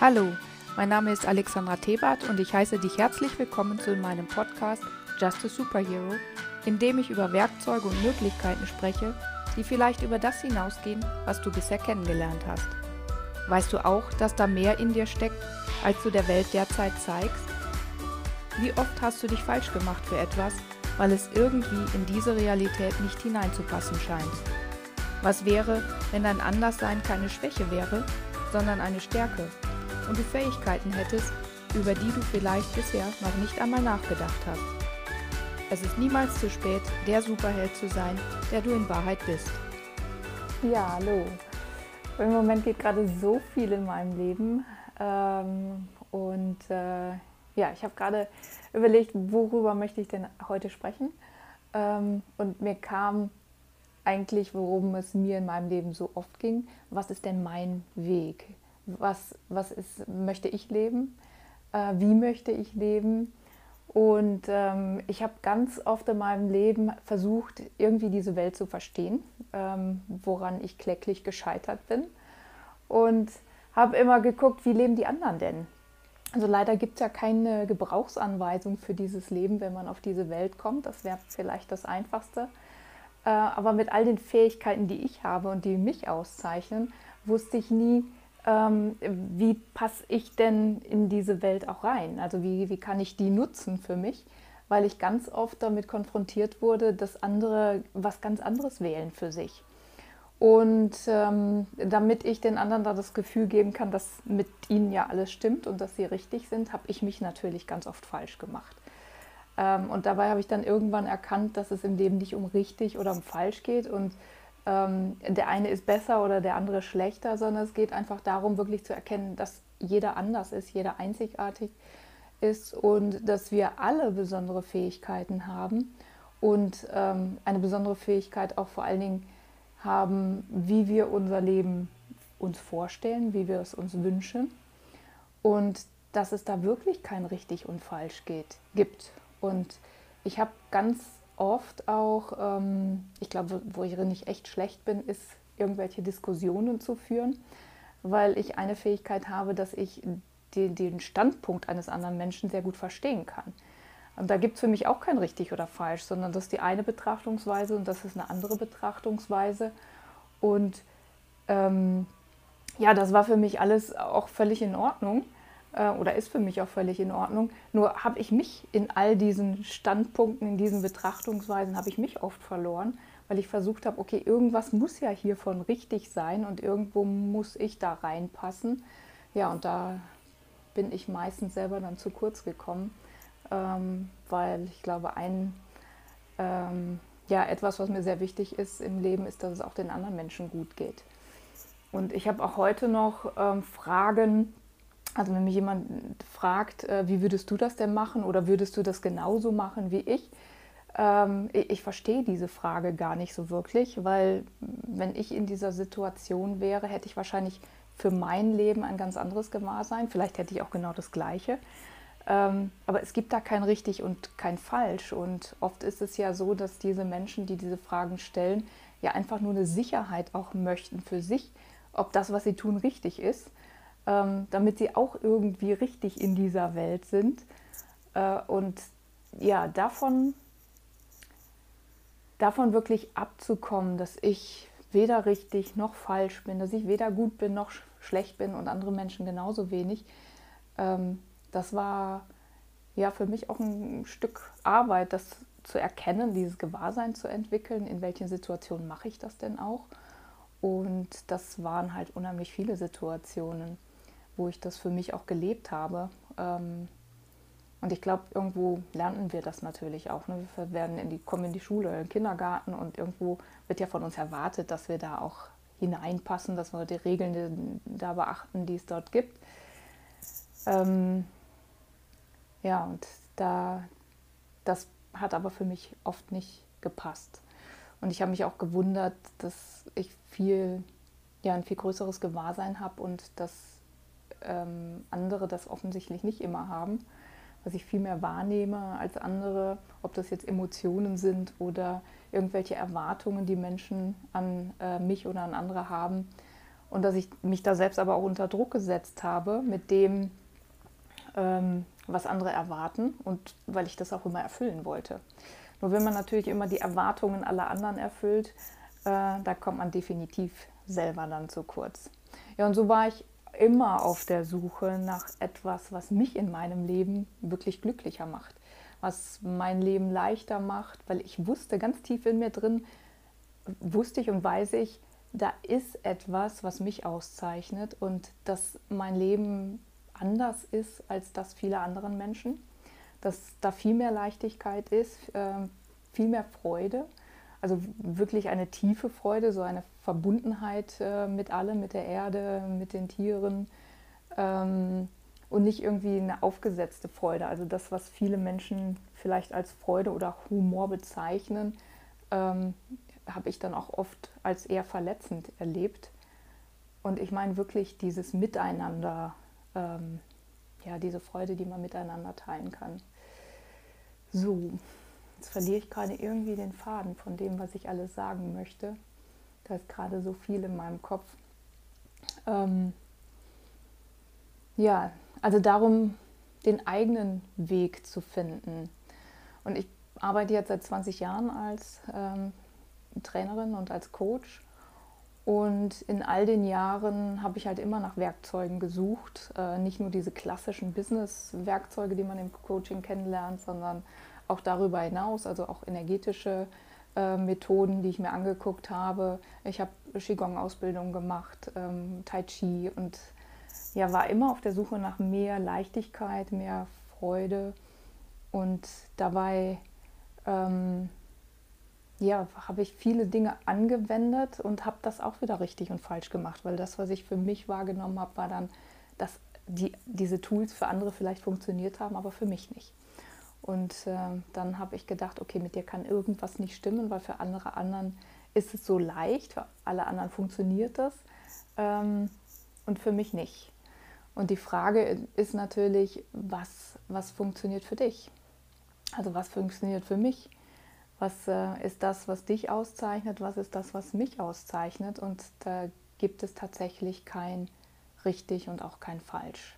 Hallo, mein Name ist Alexandra Tebart und ich heiße dich herzlich willkommen zu meinem Podcast Just a Superhero, in dem ich über Werkzeuge und Möglichkeiten spreche, die vielleicht über das hinausgehen, was du bisher kennengelernt hast. Weißt du auch, dass da mehr in dir steckt, als du der Welt derzeit zeigst? Wie oft hast du dich falsch gemacht für etwas, weil es irgendwie in diese Realität nicht hineinzupassen scheint? Was wäre, wenn dein Anderssein keine Schwäche wäre, sondern eine Stärke und du Fähigkeiten hättest, über die du vielleicht bisher noch nicht einmal nachgedacht hast? Es ist niemals zu spät, der Superheld zu sein, der du in Wahrheit bist. Ja, hallo. Im Moment geht gerade so viel in meinem Leben. Ähm, und äh, ja, ich habe gerade überlegt, worüber möchte ich denn heute sprechen. Ähm, und mir kam eigentlich, worum es mir in meinem Leben so oft ging. Was ist denn mein Weg? Was, was ist, möchte ich leben? Äh, wie möchte ich leben? Und ähm, ich habe ganz oft in meinem Leben versucht, irgendwie diese Welt zu verstehen, ähm, woran ich kläglich gescheitert bin. Und habe immer geguckt, wie leben die anderen denn? Also leider gibt es ja keine Gebrauchsanweisung für dieses Leben, wenn man auf diese Welt kommt. Das wäre vielleicht das Einfachste. Äh, aber mit all den Fähigkeiten, die ich habe und die mich auszeichnen, wusste ich nie, ähm, wie passe ich denn in diese Welt auch rein? Also wie, wie kann ich die nutzen für mich? Weil ich ganz oft damit konfrontiert wurde, dass andere was ganz anderes wählen für sich. Und ähm, damit ich den anderen da das Gefühl geben kann, dass mit ihnen ja alles stimmt und dass sie richtig sind, habe ich mich natürlich ganz oft falsch gemacht. Ähm, und dabei habe ich dann irgendwann erkannt, dass es im Leben nicht um richtig oder um falsch geht und der eine ist besser oder der andere schlechter, sondern es geht einfach darum, wirklich zu erkennen, dass jeder anders ist, jeder einzigartig ist und dass wir alle besondere Fähigkeiten haben und ähm, eine besondere Fähigkeit auch vor allen Dingen haben, wie wir unser Leben uns vorstellen, wie wir es uns wünschen und dass es da wirklich kein richtig und falsch geht, gibt. Und ich habe ganz oft auch, ähm, ich glaube, wo ich nicht echt schlecht bin, ist irgendwelche Diskussionen zu führen, weil ich eine Fähigkeit habe, dass ich den, den Standpunkt eines anderen Menschen sehr gut verstehen kann. Und da gibt es für mich auch kein richtig oder falsch, sondern das ist die eine Betrachtungsweise und das ist eine andere Betrachtungsweise. Und ähm, ja, das war für mich alles auch völlig in Ordnung äh, oder ist für mich auch völlig in Ordnung. Nur habe ich mich in all diesen Standpunkten, in diesen Betrachtungsweisen, habe ich mich oft verloren, weil ich versucht habe, okay, irgendwas muss ja hiervon richtig sein und irgendwo muss ich da reinpassen. Ja, und da bin ich meistens selber dann zu kurz gekommen, ähm, weil ich glaube, ein ähm, ja, etwas, was mir sehr wichtig ist im Leben, ist, dass es auch den anderen Menschen gut geht. Und ich habe auch heute noch ähm, Fragen, also wenn mich jemand fragt, äh, wie würdest du das denn machen oder würdest du das genauso machen wie ich? Ähm, ich, verstehe diese Frage gar nicht so wirklich, weil wenn ich in dieser Situation wäre, hätte ich wahrscheinlich für mein Leben ein ganz anderes Gewahrsein. Vielleicht hätte ich auch genau das Gleiche. Ähm, aber es gibt da kein richtig und kein falsch. Und oft ist es ja so, dass diese Menschen, die diese Fragen stellen, ja einfach nur eine Sicherheit auch möchten für sich, ob das, was sie tun, richtig ist ähm, damit sie auch irgendwie richtig in dieser Welt sind. Äh, und ja, davon, davon wirklich abzukommen, dass ich weder richtig noch falsch bin, dass ich weder gut bin noch schlecht bin und andere Menschen genauso wenig, ähm, das war ja für mich auch ein Stück Arbeit, das zu erkennen, dieses Gewahrsein zu entwickeln, in welchen Situationen mache ich das denn auch. Und das waren halt unheimlich viele Situationen wo ich das für mich auch gelebt habe. Ähm, und ich glaube, irgendwo lernen wir das natürlich auch. Ne? Wir werden in die, kommen in die Schule, in den Kindergarten und irgendwo wird ja von uns erwartet, dass wir da auch hineinpassen, dass wir die Regeln da beachten, die es dort gibt. Ähm, ja, und da, das hat aber für mich oft nicht gepasst. Und ich habe mich auch gewundert, dass ich viel, ja, ein viel größeres Gewahrsein habe und dass ähm, andere das offensichtlich nicht immer haben, was ich viel mehr wahrnehme als andere, ob das jetzt Emotionen sind oder irgendwelche Erwartungen, die Menschen an äh, mich oder an andere haben. und dass ich mich da selbst aber auch unter Druck gesetzt habe mit dem, ähm, was andere erwarten und weil ich das auch immer erfüllen wollte. Nur wenn man natürlich immer die Erwartungen aller anderen erfüllt, äh, da kommt man definitiv selber dann zu kurz. Ja, und so war ich immer auf der Suche nach etwas, was mich in meinem Leben wirklich glücklicher macht, was mein Leben leichter macht, weil ich wusste ganz tief in mir drin, wusste ich und weiß ich, da ist etwas, was mich auszeichnet und dass mein Leben anders ist als das vieler anderen Menschen, dass da viel mehr Leichtigkeit ist, äh, viel mehr Freude, also wirklich eine tiefe Freude, so eine Verbundenheit äh, mit allem, mit der Erde, mit den Tieren ähm, und nicht irgendwie eine aufgesetzte Freude. Also das, was viele Menschen vielleicht als Freude oder Humor bezeichnen, ähm, habe ich dann auch oft als eher verletzend erlebt. Und ich meine wirklich dieses Miteinander, ähm, ja, diese Freude, die man miteinander teilen kann. So, jetzt verliere ich gerade irgendwie den Faden von dem, was ich alles sagen möchte. Da ist gerade so viel in meinem Kopf. Ähm, ja, also darum, den eigenen Weg zu finden. Und ich arbeite jetzt seit 20 Jahren als ähm, Trainerin und als Coach. Und in all den Jahren habe ich halt immer nach Werkzeugen gesucht. Äh, nicht nur diese klassischen Business-Werkzeuge, die man im Coaching kennenlernt, sondern auch darüber hinaus, also auch energetische äh, Methoden, die ich mir angeguckt habe. Ich habe Qigong-Ausbildung gemacht, ähm, Tai Chi und ja, war immer auf der Suche nach mehr Leichtigkeit, mehr Freude und dabei ähm, ja, habe ich viele Dinge angewendet und habe das auch wieder richtig und falsch gemacht, weil das, was ich für mich wahrgenommen habe, war dann, dass die, diese Tools für andere vielleicht funktioniert haben, aber für mich nicht. Und äh, dann habe ich gedacht, okay, mit dir kann irgendwas nicht stimmen, weil für andere anderen ist es so leicht, für alle anderen funktioniert das ähm, und für mich nicht. Und die Frage ist natürlich, was, was funktioniert für dich? Also was funktioniert für mich? was äh, ist das, was dich auszeichnet, was ist das, was mich auszeichnet. Und da gibt es tatsächlich kein richtig und auch kein falsch.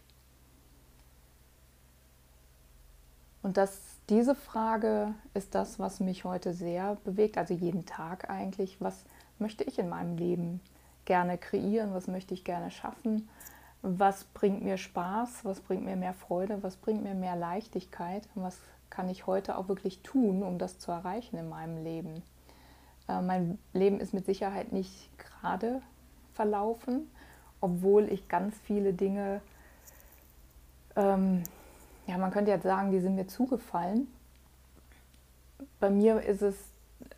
Und das, diese Frage ist das, was mich heute sehr bewegt, also jeden Tag eigentlich. Was möchte ich in meinem Leben gerne kreieren? Was möchte ich gerne schaffen? Was bringt mir Spaß? Was bringt mir mehr Freude? Was bringt mir mehr Leichtigkeit? Was kann ich heute auch wirklich tun, um das zu erreichen in meinem Leben? Äh, mein Leben ist mit Sicherheit nicht gerade verlaufen, obwohl ich ganz viele Dinge, ähm, ja, man könnte jetzt sagen, die sind mir zugefallen. Bei mir ist es,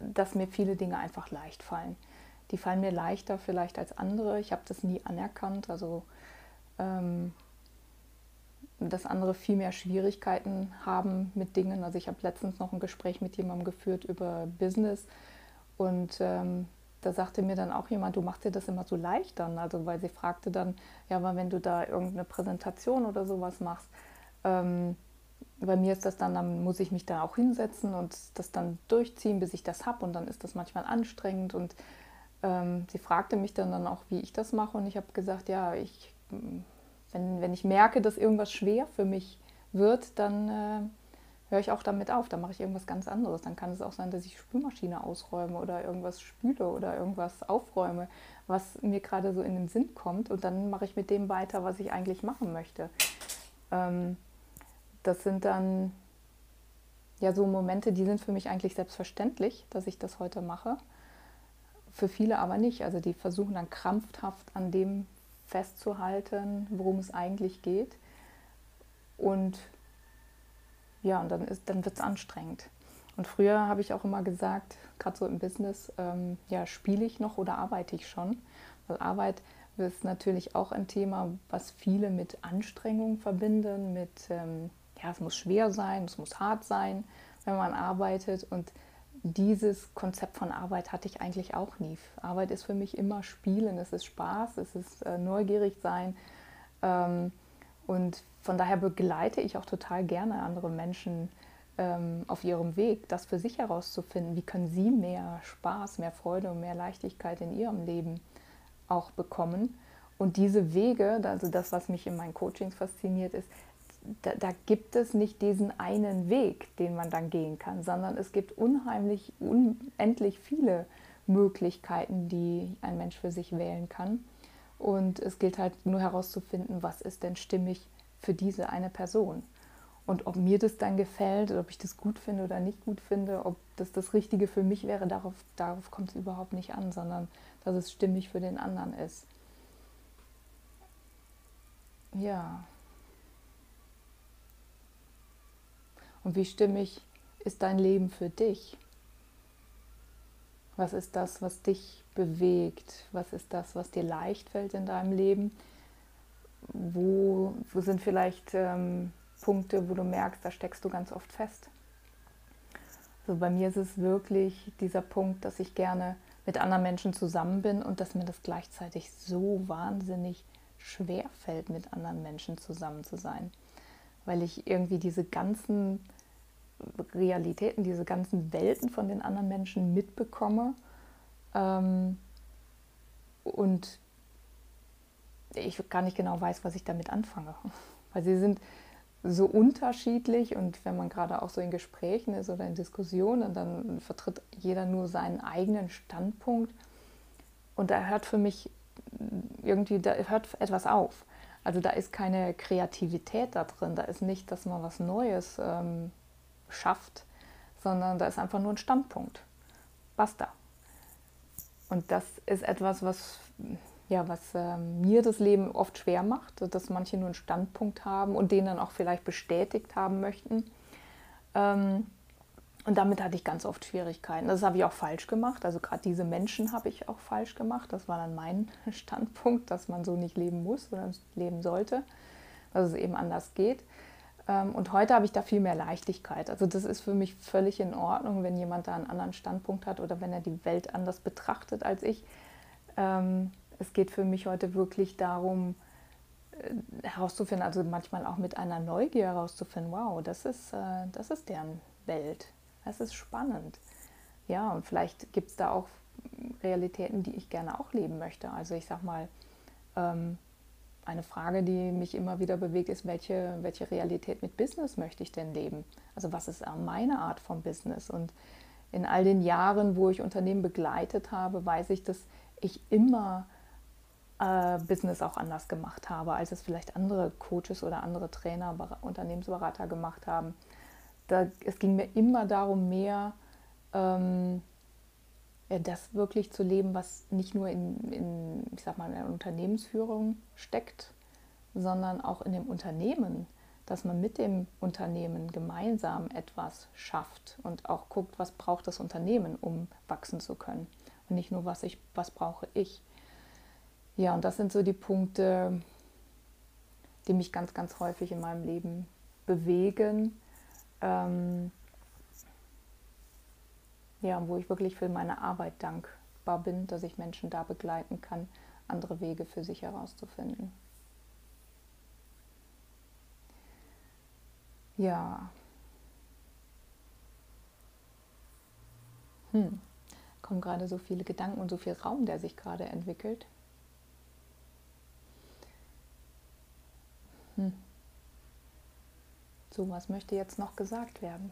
dass mir viele Dinge einfach leicht fallen. Die fallen mir leichter vielleicht als andere. Ich habe das nie anerkannt. Also ähm, dass andere viel mehr Schwierigkeiten haben mit Dingen. Also ich habe letztens noch ein Gespräch mit jemandem geführt über Business und ähm, da sagte mir dann auch jemand, du machst dir das immer so leicht dann. Also weil sie fragte dann, ja, aber wenn du da irgendeine Präsentation oder sowas machst, ähm, bei mir ist das dann, dann muss ich mich da auch hinsetzen und das dann durchziehen, bis ich das habe und dann ist das manchmal anstrengend und ähm, sie fragte mich dann, dann auch, wie ich das mache und ich habe gesagt, ja, ich wenn, wenn ich merke, dass irgendwas schwer für mich wird, dann äh, höre ich auch damit auf. Dann mache ich irgendwas ganz anderes. Dann kann es auch sein, dass ich Spülmaschine ausräume oder irgendwas spüle oder irgendwas aufräume, was mir gerade so in den Sinn kommt. Und dann mache ich mit dem weiter, was ich eigentlich machen möchte. Ähm, das sind dann ja so Momente, die sind für mich eigentlich selbstverständlich, dass ich das heute mache. Für viele aber nicht. Also die versuchen dann krampfhaft an dem festzuhalten, worum es eigentlich geht. Und ja, und dann, dann wird es anstrengend. Und früher habe ich auch immer gesagt, gerade so im Business, ähm, ja, spiele ich noch oder arbeite ich schon? Weil Arbeit ist natürlich auch ein Thema, was viele mit Anstrengung verbinden, mit, ähm, ja, es muss schwer sein, es muss hart sein, wenn man arbeitet. Und dieses Konzept von Arbeit hatte ich eigentlich auch nie. Arbeit ist für mich immer Spielen, es ist Spaß, es ist äh, neugierig sein. Ähm, und von daher begleite ich auch total gerne andere Menschen ähm, auf ihrem Weg, das für sich herauszufinden. Wie können sie mehr Spaß, mehr Freude und mehr Leichtigkeit in ihrem Leben auch bekommen. Und diese Wege, also das, was mich in meinen Coachings fasziniert, ist, da, da, gibt es nicht diesen einen Weg, den man dann gehen kann, sondern es gibt unheimlich, unendlich viele Möglichkeiten, die ein Mensch für sich wählen kann. Und es gilt halt nur herauszufinden, was ist denn stimmig für diese eine Person. Und ob mir das dann gefällt, ob ich das gut finde oder nicht gut finde, ob das das Richtige für mich wäre, darauf, darauf kommt es überhaupt nicht an, sondern dass es stimmig für den anderen ist. Ja. Und wie stimmig ist dein Leben für dich? Was ist das, was dich bewegt? Was ist das, was dir leicht fällt in deinem Leben? Wo, wo sind vielleicht ähm, Punkte, wo du merkst, da steckst du ganz oft fest? Also bei mir ist es wirklich dieser Punkt, dass ich gerne mit anderen Menschen zusammen bin und dass mir das gleichzeitig so wahnsinnig schwer fällt, mit anderen Menschen zusammen zu sein. Weil ich irgendwie diese ganzen Realitäten, diese ganzen Welten von den anderen Menschen mitbekomme ähm, und ich gar nicht genau weiß, was ich damit anfange. Weil sie sind so unterschiedlich und wenn man gerade auch so in Gesprächen ist oder in Diskussionen, dann vertritt jeder nur seinen eigenen Standpunkt und da hört für mich irgendwie, da hört etwas auf. Also da ist keine Kreativität da drin, da ist nicht, dass man was Neues ähm, schafft, sondern da ist einfach nur ein Standpunkt. Basta. Und das ist etwas, was, ja, was äh, mir das Leben oft schwer macht, dass manche nur einen Standpunkt haben und den dann auch vielleicht bestätigt haben möchten. Ähm, und damit hatte ich ganz oft Schwierigkeiten. Das habe ich auch falsch gemacht. Also gerade diese Menschen habe ich auch falsch gemacht. Das war dann mein Standpunkt, dass man so nicht leben muss oder leben sollte, dass es eben anders geht. Ähm, und heute habe ich da viel mehr Leichtigkeit. Also das ist für mich völlig in Ordnung, wenn jemand da einen anderen Standpunkt hat oder wenn er die Welt anders betrachtet als ich. Ähm, es geht für mich heute wirklich darum, äh, herauszufinden, also manchmal auch mit einer Neugier herauszufinden, wow, das ist, äh, das ist deren Welt. Das ist spannend. Ja, und vielleicht gibt es da auch Realitäten, die ich gerne auch leben möchte. Also ich sag mal, ähm, eine Frage, die mich immer wieder bewegt, ist, welche, welche Realität mit Business möchte ich denn leben? Also was ist meine Art von Business? Und in all den Jahren, wo ich Unternehmen begleitet habe, weiß ich, dass ich immer äh, Business auch anders gemacht habe, als es vielleicht andere Coaches oder andere Trainer, Unternehmensberater gemacht haben da, es ging mir immer darum, mehr ähm, ja, das wirklich zu leben, was nicht nur in, in, ich sag mal, in der Unternehmensführung steckt, sondern auch in dem Unternehmen, dass man mit dem Unternehmen gemeinsam etwas schafft und auch guckt, was braucht das Unternehmen, um wachsen zu können. Und nicht nur, was, ich, was brauche ich. Ja, und das sind so die Punkte, die mich ganz, ganz häufig in meinem Leben bewegen ähm, ja, wo ich wirklich für meine Arbeit dankbar bin, dass ich Menschen da begleiten kann, andere Wege für sich herauszufinden. Ja. Hm. Kommen gerade so viele Gedanken und so viel Raum, der sich gerade entwickelt. So, was möchte jetzt noch gesagt werden?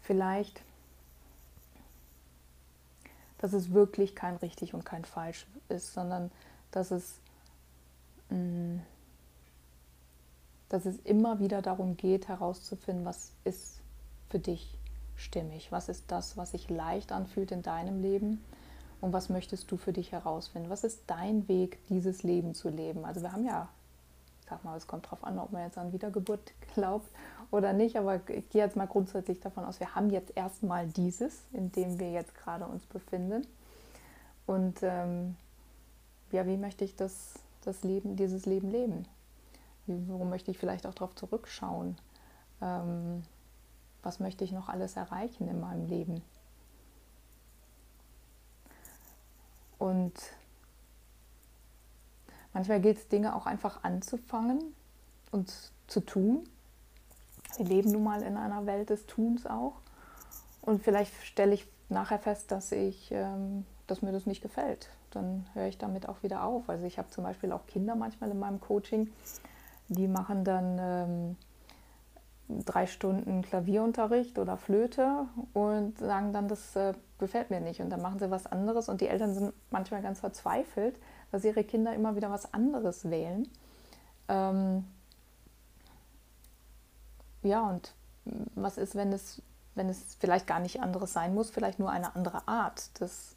Vielleicht, dass es wirklich kein richtig und kein falsch ist, sondern dass es, mm, dass es immer wieder darum geht, herauszufinden, was ist für dich stimmig? Was ist das, was sich leicht anfühlt in deinem Leben? Und was möchtest du für dich herausfinden? Was ist dein Weg, dieses Leben zu leben? Also wir haben ja, sag mal, es kommt darauf an, ob man jetzt an Wiedergeburt glaubt oder nicht, aber ich gehe jetzt mal grundsätzlich davon aus, wir haben jetzt erstmal dieses, in dem wir jetzt gerade uns befinden. Und ähm, ja, wie möchte ich das, das Leben, dieses Leben leben? Worum möchte ich vielleicht auch darauf zurückschauen? Ähm, was möchte ich noch alles erreichen in meinem Leben? Und manchmal gilt es, Dinge auch einfach anzufangen, uns zu tun. Wir leben nun mal in einer Welt des Tuns auch. Und vielleicht stelle ich nachher fest, dass, ich, ähm, dass mir das nicht gefällt. Dann höre ich damit auch wieder auf. Also ich habe zum Beispiel auch Kinder manchmal in meinem Coaching, die machen dann ähm, drei Stunden Klavierunterricht oder Flöte und sagen dann, das äh, gefällt mir nicht. Und dann machen sie was anderes und die Eltern sind manchmal ganz verzweifelt, dass ihre Kinder immer wieder was anderes wählen. Ähm ja, und was ist, wenn es, wenn es vielleicht gar nicht anderes sein muss, vielleicht nur eine andere Art des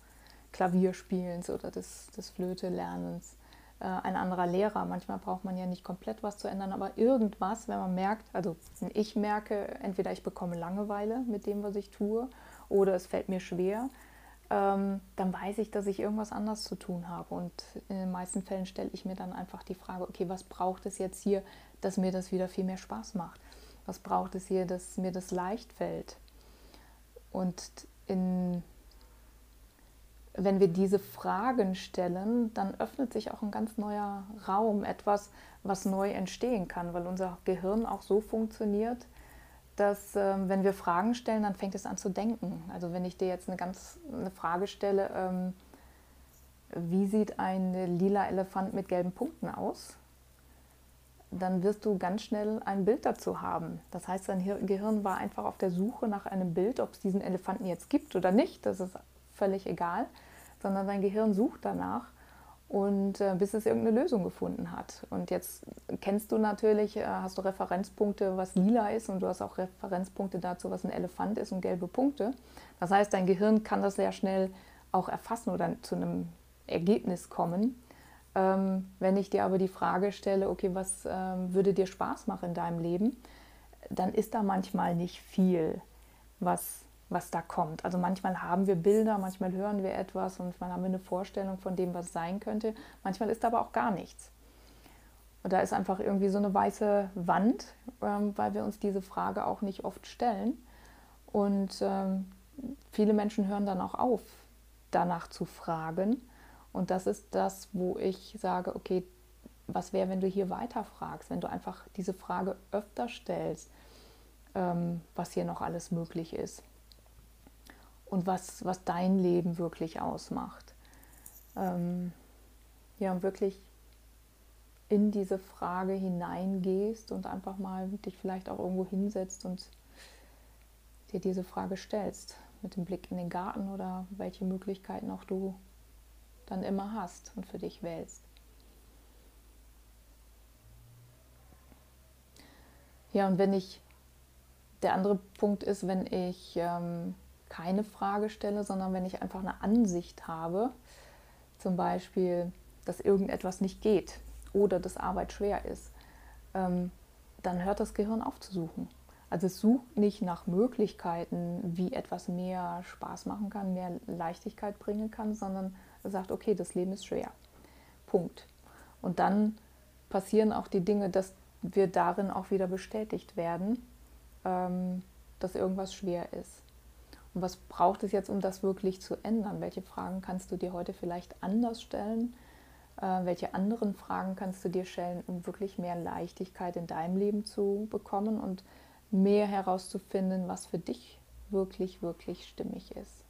Klavierspielens oder des, des Flöte-Lernens? Äh, ein anderer Lehrer. Manchmal braucht man ja nicht komplett was zu ändern, aber irgendwas, wenn man merkt, also ich merke, entweder ich bekomme Langeweile mit dem, was ich tue, oder es fällt mir schwer, ähm, dann weiß ich, dass ich irgendwas anders zu tun habe. Und in den meisten Fällen stelle ich mir dann einfach die Frage, okay, was braucht es jetzt hier, dass mir das wieder viel mehr Spaß macht? Was braucht es hier, dass mir das leicht fällt? Und in wenn wir diese Fragen stellen, dann öffnet sich auch ein ganz neuer Raum, etwas, was neu entstehen kann, weil unser Gehirn auch so funktioniert, dass ähm, wenn wir Fragen stellen, dann fängt es an zu denken. Also wenn ich dir jetzt eine ganz eine Frage stelle, ähm, wie sieht ein lila Elefant mit gelben Punkten aus? Dann wirst du ganz schnell ein Bild dazu haben. Das heißt, dein Gehirn war einfach auf der Suche nach einem Bild, ob es diesen Elefanten jetzt gibt oder nicht. Das ist völlig egal sondern dein Gehirn sucht danach und äh, bis es irgendeine Lösung gefunden hat. Und jetzt kennst du natürlich, äh, hast du Referenzpunkte, was lila ist und du hast auch Referenzpunkte dazu, was ein Elefant ist und gelbe Punkte. Das heißt, dein Gehirn kann das sehr schnell auch erfassen oder zu einem Ergebnis kommen. Ähm, wenn ich dir aber die Frage stelle, okay, was ähm, würde dir Spaß machen in deinem Leben, dann ist da manchmal nicht viel, was was da kommt. Also manchmal haben wir Bilder, manchmal hören wir etwas und manchmal haben wir eine Vorstellung von dem, was sein könnte. Manchmal ist aber auch gar nichts. Und da ist einfach irgendwie so eine weiße Wand, ähm, weil wir uns diese Frage auch nicht oft stellen. Und ähm, viele Menschen hören dann auch auf, danach zu fragen. Und das ist das, wo ich sage, okay, was wäre, wenn du hier weiter fragst, wenn du einfach diese Frage öfter stellst, ähm, was hier noch alles möglich ist und was, was dein Leben wirklich ausmacht. Ähm, ja, und wirklich in diese Frage hineingehst und einfach mal dich vielleicht auch irgendwo hinsetzt und dir diese Frage stellst, mit dem Blick in den Garten oder welche Möglichkeiten auch du dann immer hast und für dich wählst. Ja, und wenn ich, der andere Punkt ist, wenn ich ähm, keine Frage stelle, sondern wenn ich einfach eine Ansicht habe, zum Beispiel, dass irgendetwas nicht geht oder dass Arbeit schwer ist, ähm, dann hört das Gehirn auf zu suchen. Also es sucht nicht nach Möglichkeiten, wie etwas mehr Spaß machen kann, mehr Leichtigkeit bringen kann, sondern es sagt, okay, das Leben ist schwer. Punkt. Und dann passieren auch die Dinge, dass wir darin auch wieder bestätigt werden, ähm, dass irgendwas schwer ist. Und was braucht es jetzt, um das wirklich zu ändern? Welche Fragen kannst du dir heute vielleicht anders stellen? Äh, welche anderen Fragen kannst du dir stellen, um wirklich mehr Leichtigkeit in deinem Leben zu bekommen und mehr herauszufinden, was für dich wirklich, wirklich stimmig ist?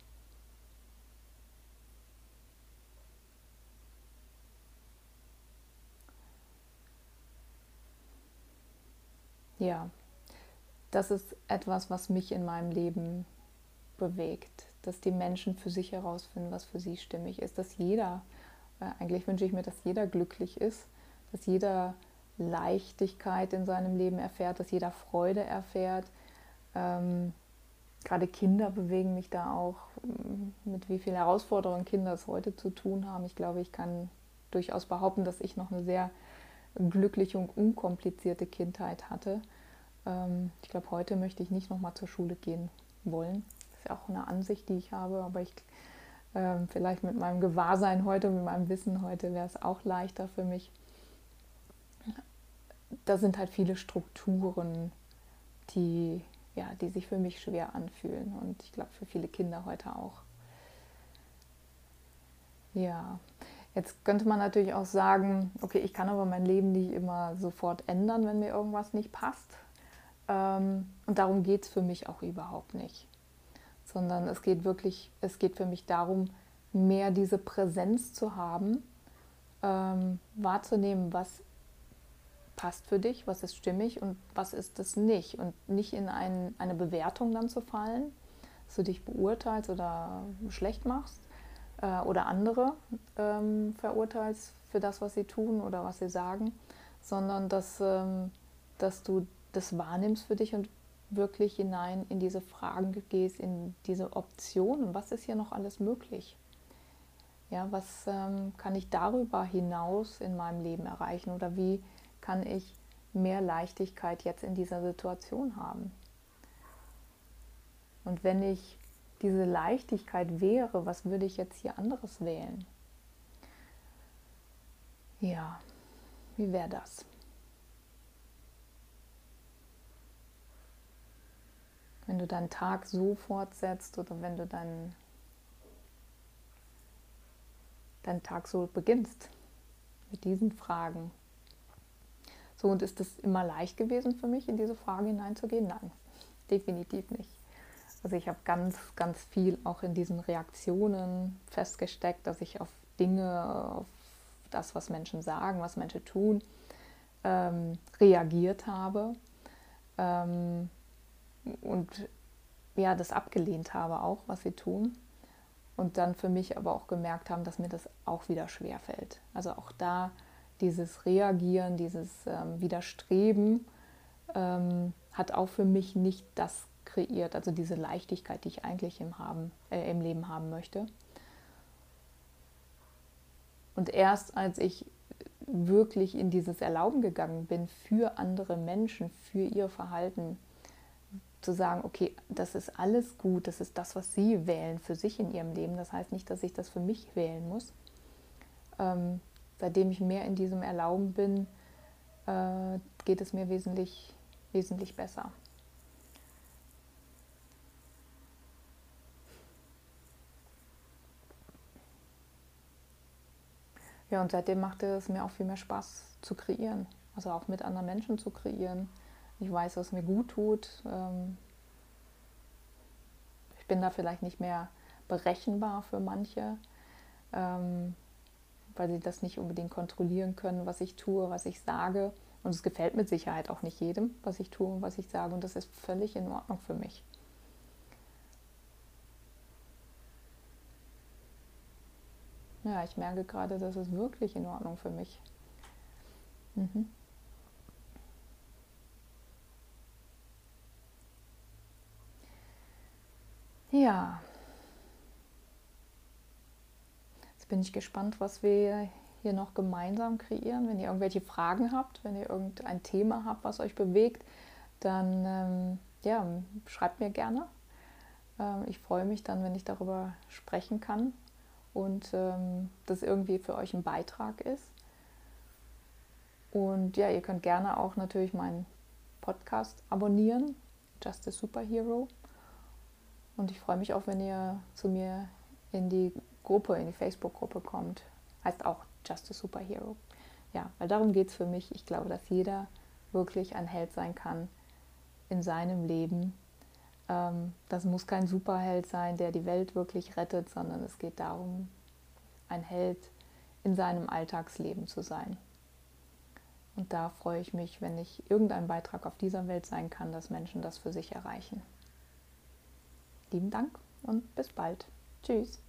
Ja, das ist etwas, was mich in meinem Leben bewegt, dass die Menschen für sich herausfinden, was für sie stimmig ist, dass jeder, äh, eigentlich wünsche ich mir, dass jeder glücklich ist, dass jeder Leichtigkeit in seinem Leben erfährt, dass jeder Freude erfährt. Ähm, gerade Kinder bewegen mich da auch, mm, mit wie vielen Herausforderungen Kinder es heute zu tun haben. Ich glaube, ich kann durchaus behaupten, dass ich noch eine sehr glückliche und unkomplizierte Kindheit hatte. Ähm, ich glaube, heute möchte ich nicht nochmal zur Schule gehen wollen ist auch eine Ansicht, die ich habe, aber ich äh, vielleicht mit meinem Gewahrsein heute, mit meinem Wissen heute wäre es auch leichter für mich. Da sind halt viele Strukturen, die, ja, die sich für mich schwer anfühlen und ich glaube für viele Kinder heute auch. Ja, Jetzt könnte man natürlich auch sagen, okay, ich kann aber mein Leben nicht immer sofort ändern, wenn mir irgendwas nicht passt. Ähm, und darum geht es für mich auch überhaupt nicht. Sondern es geht wirklich, es geht für mich darum, mehr diese Präsenz zu haben, ähm, wahrzunehmen, was passt für dich, was ist stimmig und was ist es nicht. Und nicht in ein, eine Bewertung dann zu fallen, dass du dich beurteilst oder schlecht machst äh, oder andere ähm, verurteilst für das, was sie tun oder was sie sagen, sondern dass, ähm, dass du das wahrnimmst für dich und wirklich hinein in diese Fragen gehst, in diese Optionen. Was ist hier noch alles möglich? Ja, was ähm, kann ich darüber hinaus in meinem Leben erreichen oder wie kann ich mehr Leichtigkeit jetzt in dieser Situation haben? Und wenn ich diese Leichtigkeit wäre, was würde ich jetzt hier anderes wählen? Ja, wie wäre das? Wenn du deinen Tag so fortsetzt oder wenn du deinen, deinen Tag so beginnst mit diesen Fragen. So, und ist es immer leicht gewesen für mich, in diese Frage hineinzugehen? Nein, definitiv nicht. Also ich habe ganz, ganz viel auch in diesen Reaktionen festgesteckt, dass ich auf Dinge, auf das, was Menschen sagen, was Menschen tun, ähm, reagiert habe. Ähm, und ja, das abgelehnt habe auch, was sie tun. Und dann für mich aber auch gemerkt haben, dass mir das auch wieder schwer fällt. Also auch da dieses Reagieren, dieses ähm, Widerstreben ähm, hat auch für mich nicht das kreiert, also diese Leichtigkeit, die ich eigentlich im, haben, äh, im Leben haben möchte. Und erst als ich wirklich in dieses Erlauben gegangen bin für andere Menschen, für ihr Verhalten, zu sagen, okay, das ist alles gut, das ist das, was sie wählen für sich in ihrem Leben. Das heißt nicht, dass ich das für mich wählen muss. Ähm, seitdem ich mehr in diesem Erlauben bin, äh, geht es mir wesentlich, wesentlich besser. Ja, und seitdem macht es mir auch viel mehr Spaß zu kreieren. Also auch mit anderen Menschen zu kreieren. Ich weiß, was mir gut tut. Ähm, ich bin da vielleicht nicht mehr berechenbar für manche, ähm, weil sie das nicht unbedingt kontrollieren können, was ich tue, was ich sage. Und es gefällt mit Sicherheit auch nicht jedem, was ich tue und was ich sage. Und das ist völlig in Ordnung für mich. Ja, ich merke gerade, das ist wirklich in Ordnung für mich. Mhm. Ja. Jetzt bin ich gespannt, was wir hier noch gemeinsam kreieren. Wenn ihr irgendwelche Fragen habt, wenn ihr irgendein Thema habt, was euch bewegt, dann ähm, ja, schreibt mir gerne. Ähm, ich freue mich dann, wenn ich darüber sprechen kann und ähm, das irgendwie für euch ein Beitrag ist. Und ja, ihr könnt gerne auch natürlich meinen Podcast abonnieren, Just a Superhero. Und ich freue mich auch, wenn ihr zu mir in die Gruppe, in die Facebook-Gruppe kommt. Heißt auch Just a Superhero. Ja, weil darum geht es für mich. Ich glaube, dass jeder wirklich ein Held sein kann in seinem Leben ähm, das muss kein Superheld sein, der die Welt wirklich rettet, sondern es geht darum, ein Held in seinem Alltagsleben zu sein. Und da freue ich mich, wenn ich irgendein Beitrag auf dieser Welt sein kann, dass Menschen das für sich erreichen. Lieben Dank und bis bald. Tschüss.